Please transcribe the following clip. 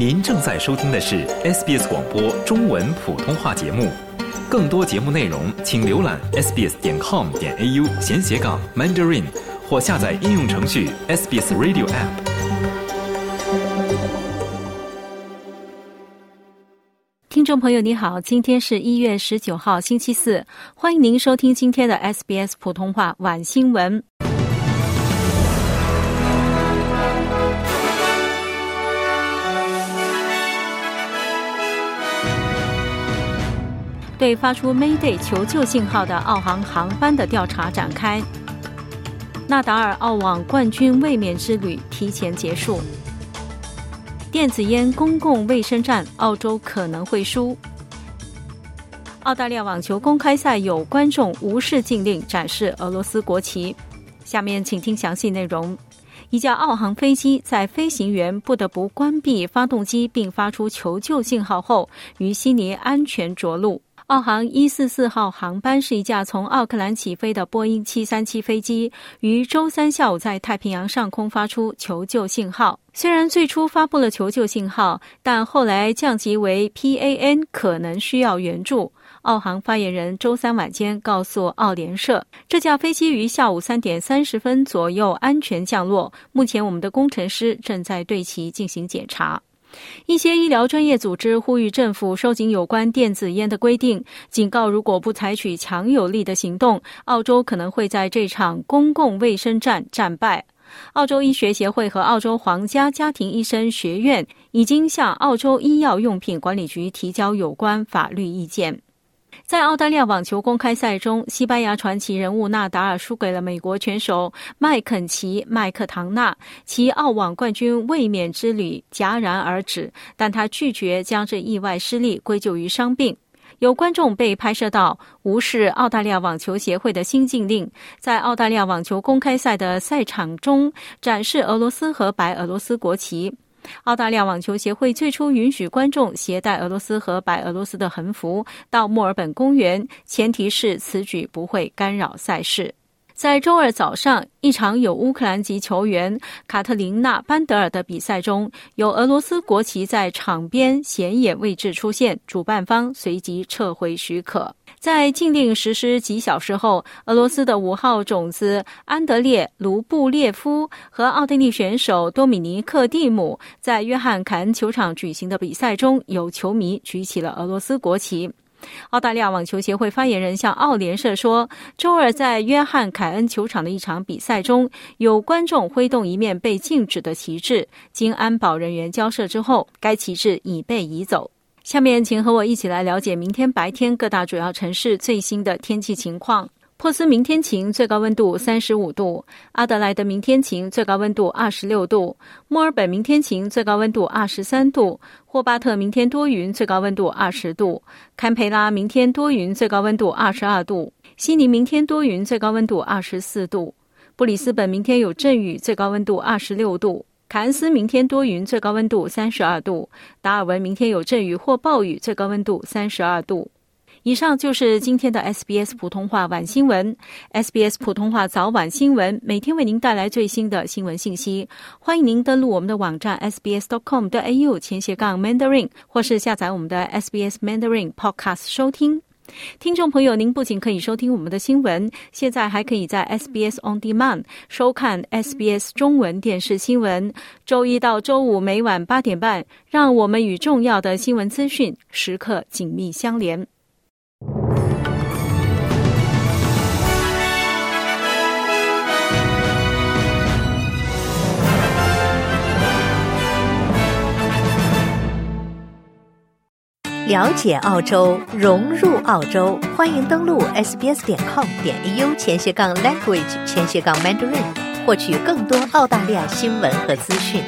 您正在收听的是 SBS 广播中文普通话节目。更多节目内容，请浏览 sbs 点 com 点 au 闲斜杠 mandarin，或下载应用程序 SBS Radio App。听众朋友，你好，今天是一月十九号，星期四，欢迎您收听今天的 SBS 普通话晚新闻。对发出 Mayday 求救信号的澳航航班的调查展开。纳达尔澳网冠军卫冕之旅提前结束。电子烟公共卫生站，澳洲可能会输。澳大利亚网球公开赛有观众无视禁令展示俄罗斯国旗。下面请听详细内容。一架澳航飞机在飞行员不得不关闭发动机并发出求救信号后，于悉尼安全着陆。澳航一四四号航班是一架从奥克兰起飞的波音七三七飞机，于周三下午在太平洋上空发出求救信号。虽然最初发布了求救信号，但后来降级为 PAN，可能需要援助。澳航发言人周三晚间告诉澳联社，这架飞机于下午三点三十分左右安全降落，目前我们的工程师正在对其进行检查。一些医疗专业组织呼吁政府收紧有关电子烟的规定，警告如果不采取强有力的行动，澳洲可能会在这场公共卫生战战败。澳洲医学协会和澳洲皇家家庭医生学院已经向澳洲医药用品管理局提交有关法律意见。在澳大利亚网球公开赛中，西班牙传奇人物纳达尔输给了美国拳手麦肯齐·麦克唐纳，其澳网冠军卫冕之旅戛然而止。但他拒绝将这意外失利归咎于伤病。有观众被拍摄到无视澳大利亚网球协会的新禁令，在澳大利亚网球公开赛的赛场中展示俄罗斯和白俄罗斯国旗。澳大利亚网球协会最初允许观众携带俄罗斯和白俄罗斯的横幅到墨尔本公园，前提是此举不会干扰赛事。在周二早上，一场有乌克兰籍球员卡特琳娜·班德尔的比赛中，有俄罗斯国旗在场边显眼位置出现，主办方随即撤回许可。在禁令实施几小时后，俄罗斯的五号种子安德烈·卢布列夫和奥地利选手多米尼克·蒂姆在约翰凯恩球场举行的比赛中，有球迷举起了俄罗斯国旗。澳大利亚网球协会发言人向澳联社说，周二在约翰凯恩球场的一场比赛中，有观众挥动一面被禁止的旗帜，经安保人员交涉之后，该旗帜已被移走。下面，请和我一起来了解明天白天各大主要城市最新的天气情况。珀斯明天晴，最高温度三十五度；阿德莱德明天晴，最高温度二十六度；墨尔本明天晴，最高温度二十三度；霍巴特明天多云，最高温度二十度；堪培拉明天多云，最高温度二十二度；悉尼明天多云，最高温度二十四度；布里斯本明天有阵雨，最高温度二十六度；凯恩斯明天多云，最高温度三十二度；达尔文明天有阵雨或暴雨，最高温度三十二度。以上就是今天的 SBS 普通话晚新闻。SBS 普通话早晚新闻每天为您带来最新的新闻信息。欢迎您登录我们的网站 sbs.com.au 前斜杠 mandarin，或是下载我们的 SBS Mandarin Podcast 收听。听众朋友，您不仅可以收听我们的新闻，现在还可以在 SBS On Demand 收看 SBS 中文电视新闻。周一到周五每晚八点半，让我们与重要的新闻资讯时刻紧密相连。了解澳洲，融入澳洲，欢迎登录 sbs 点 com 点 au 前斜杠 language 前斜杠 mandarin，获取更多澳大利亚新闻和资讯。